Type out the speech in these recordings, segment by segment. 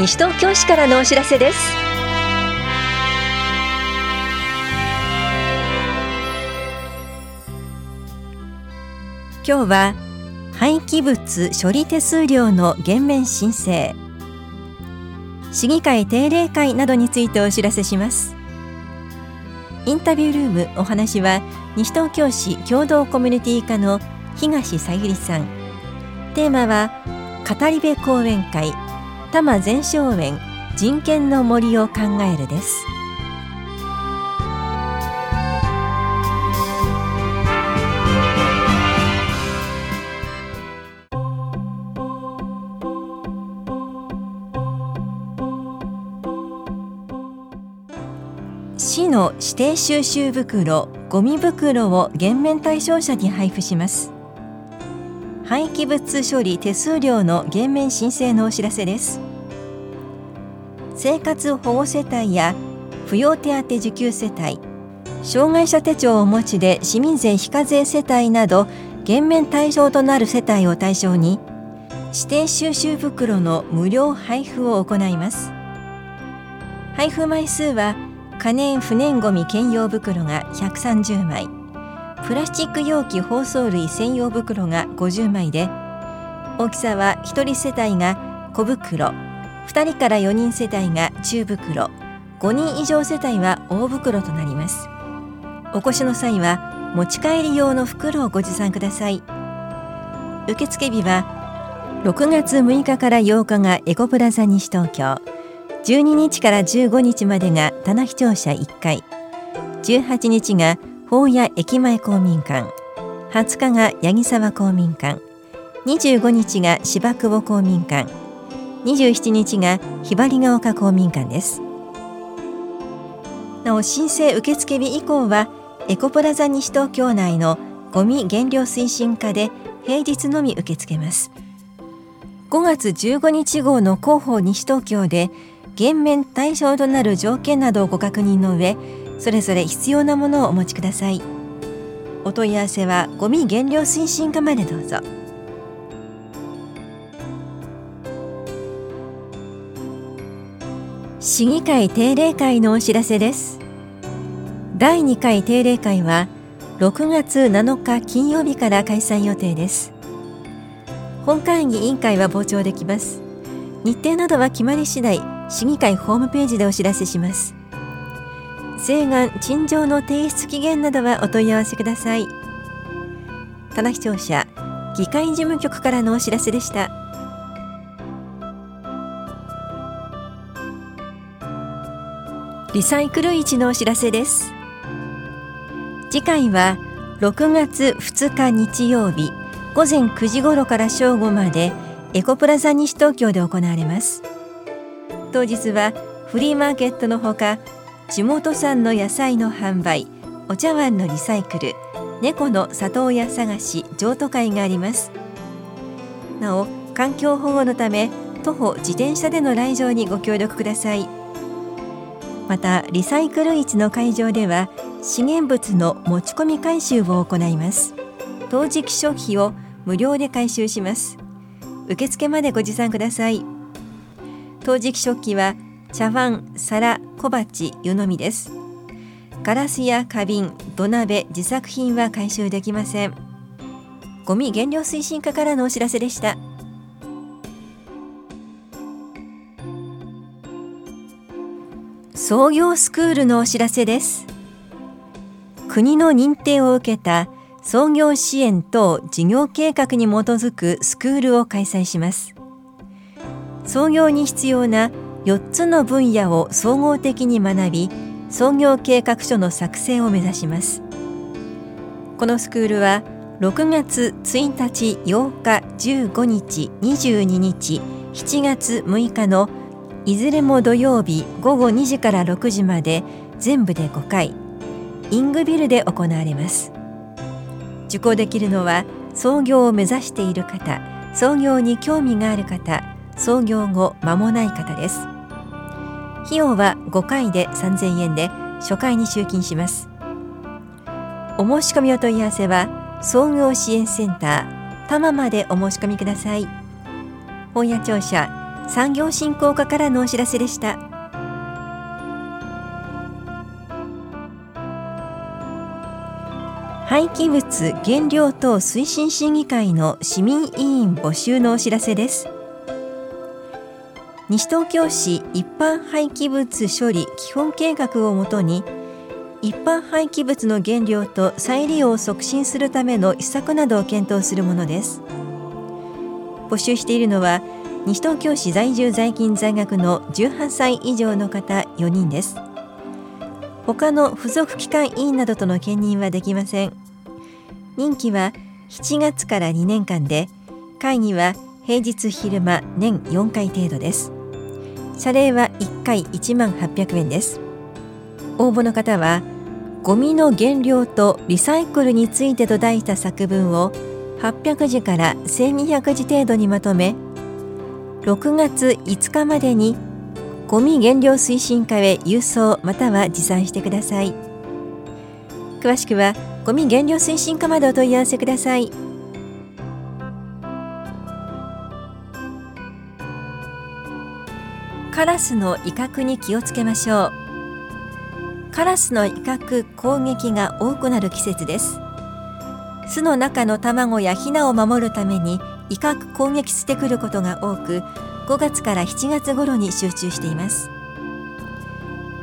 西東京市からのお知らせです。今日は廃棄物処理手数料の減免申請。市議会定例会などについてお知らせします。インタビュールームお話は西東京市共同コミュニティ課の東さゆりさん。テーマは語り部講演会。多摩全生園人権の森を考えるです。市の指定収集袋ゴミ袋を減免対象者に配布します。廃棄物処理手数料の減免申請のお知らせです。生活保護世帯や扶養手当受給世帯障害者手帳をお持ちで市民税非課税世帯など減免対象となる世帯を対象に指定収集袋の無料配布を行います。配布枚数は可燃不燃ごみ兼用袋が130枚。プラスチック容器包装類専用袋が50枚で大きさは1人世帯が小袋2人から4人世帯が中袋5人以上世帯は大袋となります。お越しの際は持ち帰り用の袋をご持参ください。受付日は6月6日から8日がエコプラザ西東京12日から15日までが棚視聴者1回18日が法屋駅前公民館。20日が八木沢公民館。25日が芝久保公民館。27日がひばりが丘公民館です。なお申請受付日以降はエコプラザ西東京内のゴミ減量推進課で平日のみ受け付けます。5月15日号の広報西東京で減免対象となる条件などをご確認の上それぞれ必要なものをお持ちください。お問い合わせはゴミ減量推進課までどうぞ。市議会定例会のお知らせです。第2回定例会は6月7日金曜日から開催予定です。本会議委員会は傍聴できます。日程などは決まり次第市議会ホームページでお知らせします。請願陳情の提出期限などはお問い合わせください。棚視聴者議会事務局からのお知らせでした。リサイクル市のお知らせです。次回は6月2日日曜日午前9時頃から正午までエコプラザ西東京で行われます。当日はフリーマーケットのほか地元産の野菜の販売お茶碗のリサイクル猫の里親探し譲渡会があります。なお環境保護のため徒歩自転車での来場にご協力ください。またリサイクル市の会場では資源物の持ち込み回収を行います。当時期食費を無料で回収します。受付までご持参ください。当時期食器は茶碗、皿、小鉢、湯飲みです。ガラスや花瓶、土鍋、自作品は回収できません。ゴミ減量推進課からのお知らせでした。創業スクールのお知らせです。国の認定を受けた創業支援等事業計画に基づくスクールを開催します。創業に必要な4つの分野を総合的に学び創業計画書の作成を目指します。このスクールは6月1日8日15日22日7月6日のいずれも土曜日午後2時から6時まで全部で5回イングビルで行われます。受講できるのは創業を目指している方創業に興味がある方創業後間もない方です。費用は5回で3000円で初回に集金します。お申し込みお問い合わせは創業支援センター多摩までお申し込みください。本屋庁舎産業振興課からのお知らせでした。廃棄物原料等推進審議会の市民委員募集のお知らせです。西東京市一般廃棄物処理基本計画をもとに一般廃棄物の原料と再利用を促進するための施策などを検討するものです。募集しているのは西東京市在住在勤在学の18歳以上の方4人です。他の付属機関委員などとの兼任はできません。任期は7月から2年間で会議は平日昼間年4回程度です。謝礼は1回1万800円です。応募の方はゴミの原料とリサイクルについてと題した作文を800字から1200字程度にまとめ6月5日までにゴミ減量推進課へ郵送または持参してください。詳しくはゴミ減量推進課までお問い合わせください。カラスの威嚇に気をつけましょう。カラスの威嚇攻撃が多くなる季節です。巣の中の卵やヒナを守るために威嚇攻撃してくることが多く5月から7月頃に集中しています。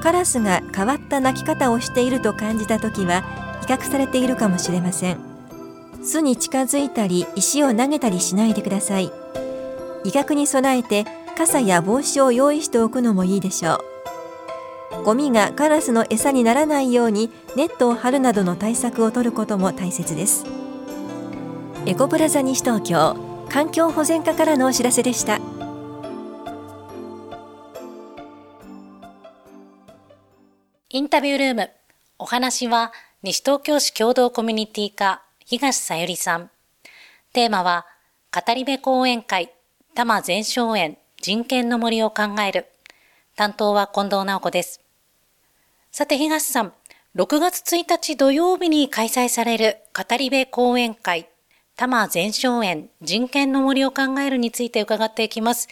カラスが変わった鳴き方をしていると感じた時は威嚇されているかもしれません。巣に近づいたり石を投げたりしないでください。威嚇に備えて傘や帽子を用意しておくのもいいでしょう。ゴミがカラスの餌にならないようにネットを張るなどの対策を取ることも大切です。エコプラザ西東京環境保全課からのお知らせでした。インタビュールームお話は西東京市共同コミュニティ課東さゆりさん。テーマは語り部講演会多摩全荘園人権の森を考える担当は近藤直子ですさて東さん6月1日土曜日に開催される語り部講演会多摩全荘園人権の森を考えるについて伺っていきます。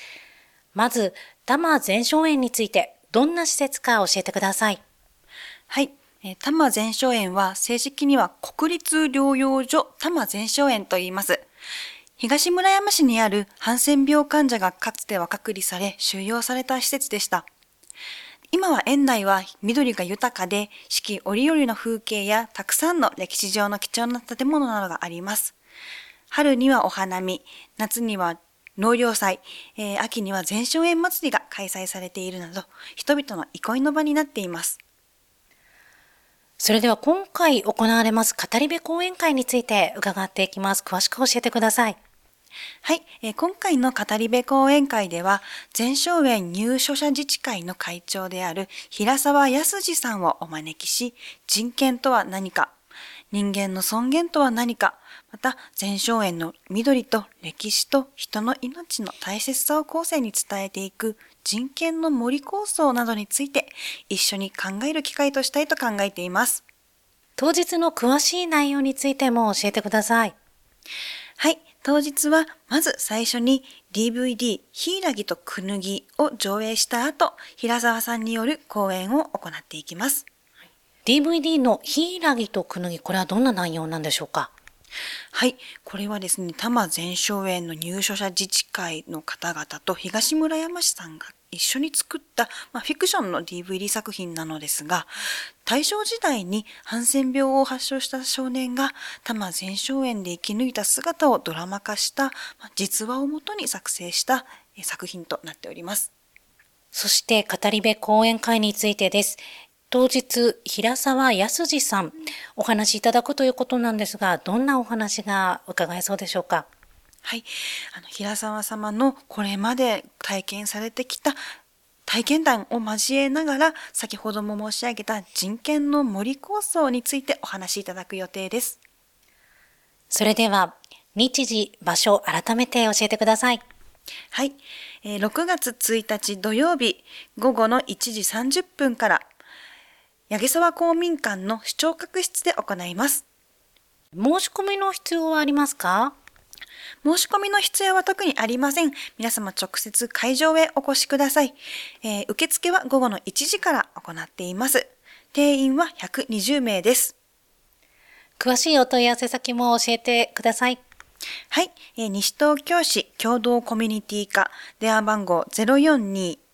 まず、多摩全荘園についてどんな施設か教えてください。はい。多摩全荘園は正式には国立療養所多摩全荘園と言います。東村山市にあるハンセン病患者がかつては隔離され収容された施設でした。今は園内は緑が豊かで四季折々の風景やたくさんの歴史上の貴重な建物などがあります。春にはお花見、夏には農業祭、えー、秋には全荘園祭りが開催されているなど、人々の憩いの場になっています。それでは今回行われます語り部講演会について伺っていきます。詳しく教えてください。はい、えー、今回の語り部講演会では、全荘園入所者自治会の会長である平沢康二さんをお招きし、人権とは何か、人間の尊厳とは何か、また全荘園の緑と歴史と人の命の大切さを後世に伝えていく人権の森構想などについて一緒に考える機会としたいと考えています。当日の詳しい内容についても教えてください。はい。当日はまず最初に DVD ヒイラギとクヌギを上映した後、平沢さんによる講演を行っていきます。DVD のヒイラギとクヌギ、これはどんな内容なんでしょうか？はい。これはですね、多摩全荘園の入所者自治会の方々と東村山市さんが一緒に作った、まあ、フィクションの DVD 作品なのですが、大正時代にハンセン病を発症した少年が多摩全荘園で生き抜いた姿をドラマ化した、まあ、実話をもとに作成した作品となっております。そして語り部講演会についてです。当日、平沢康二さん、お話しいただくということなんですが、どんなお話が伺えそうでしょうか？はい。あの、平沢様のこれまで体験されてきた体験談を交えながら、先ほども申し上げた人権の森構想についてお話しいただく予定です。それでは、日時、場所、改めて教えてください。はい。えー、6月1日土曜日、午後の1時30分から、八木沢公民館の視聴覚室で行います。申し込みの必要はありますか？申し込みの必要は特にありません。皆様直接会場へお越しください。えー、受付は午後の1時から行っています。定員は120名です。詳しいお問い合わせ先も教えてください。はい、えー、西東京市共同コミュニティ課電話番号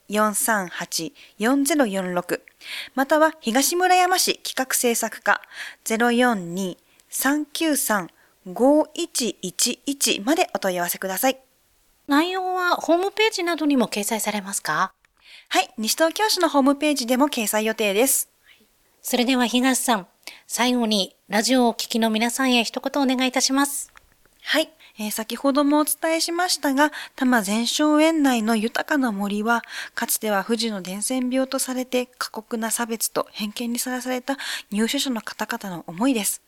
042-438-4046または東村山市企画制作課042-393-5111までお問い合わせください。内容はホームページなどにも掲載されますか？はい、西東京市のホームページでも掲載予定です。それでは東さん、最後にラジオをお聞きの皆さんへ一言お願いいたします。はい。えー、先ほどもお伝えしましたが、多摩全荘園内の豊かな森は、かつては富士の伝染病とされて過酷な差別と偏見にさらされた入所者の方々の思いです。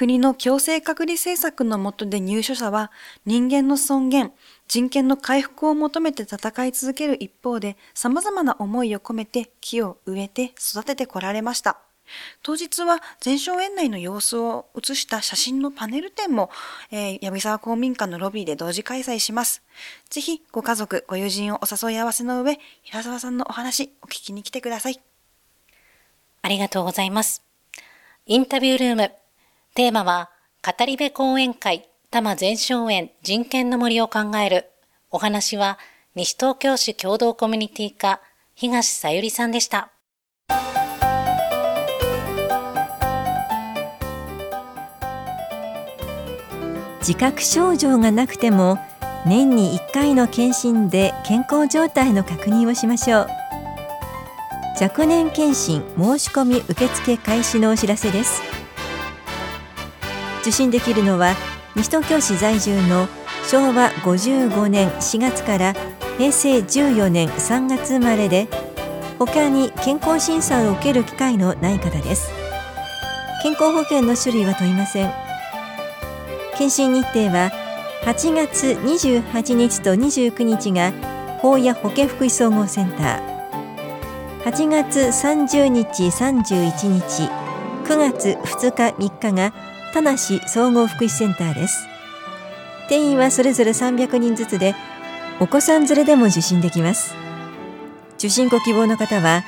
国の強制隔離政策の下で入所者は人間の尊厳、人権の回復を求めて戦い続ける一方で様々な思いを込めて木を植えて育ててこられました。当日は全荘園内の様子を写した写真のパネル展も、えー、闇沢公民館のロビーで同時開催します。ぜひご家族、ご友人をお誘い合わせの上、平沢さんのお話お聞きに来てください。ありがとうございます。インタビュールーム。テーマは、語り部講演会、多摩全荘園人権の森を考える。お話は、西東京市共同コミュニティ課、東さゆりさんでした。自覚症状がなくても年に1回の検診で健康状態の確認をしましょう若年検診申し込み受付開始のお知らせです受診できるのは西東京市在住の昭和55年4月から平成14年3月生まれで他に健康審査を受ける機会のない方です。健康保険の種類は問いません検診日程は8月28日と29日が法や保健福祉総合センター。8月30日31日9月2日3日が田無総合福祉センターです。定員はそれぞれ300人ずつでお子さん連れでも受診できます。受診ご希望の方は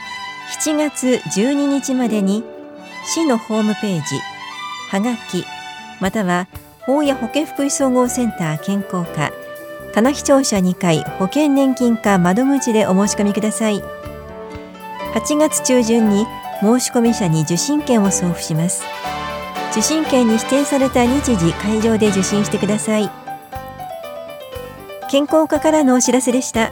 7月12日までに市のホームページはがきまたは法や保健福祉総合センター健康課棚視聴者2階保険年金課窓口でお申し込みください。8月中旬に申し込み者に受診券を送付します。受診券に指定された日時会場で受診してください。健康課からのお知らせでした。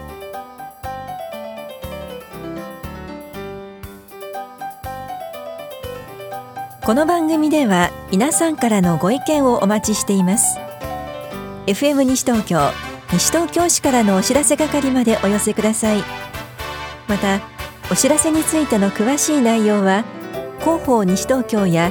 この番組では皆さんからのご意見をお待ちしています。FM 西東京西東京市からのお知らせ係までお寄せください。またお知らせについての詳しい内容は広報西東京や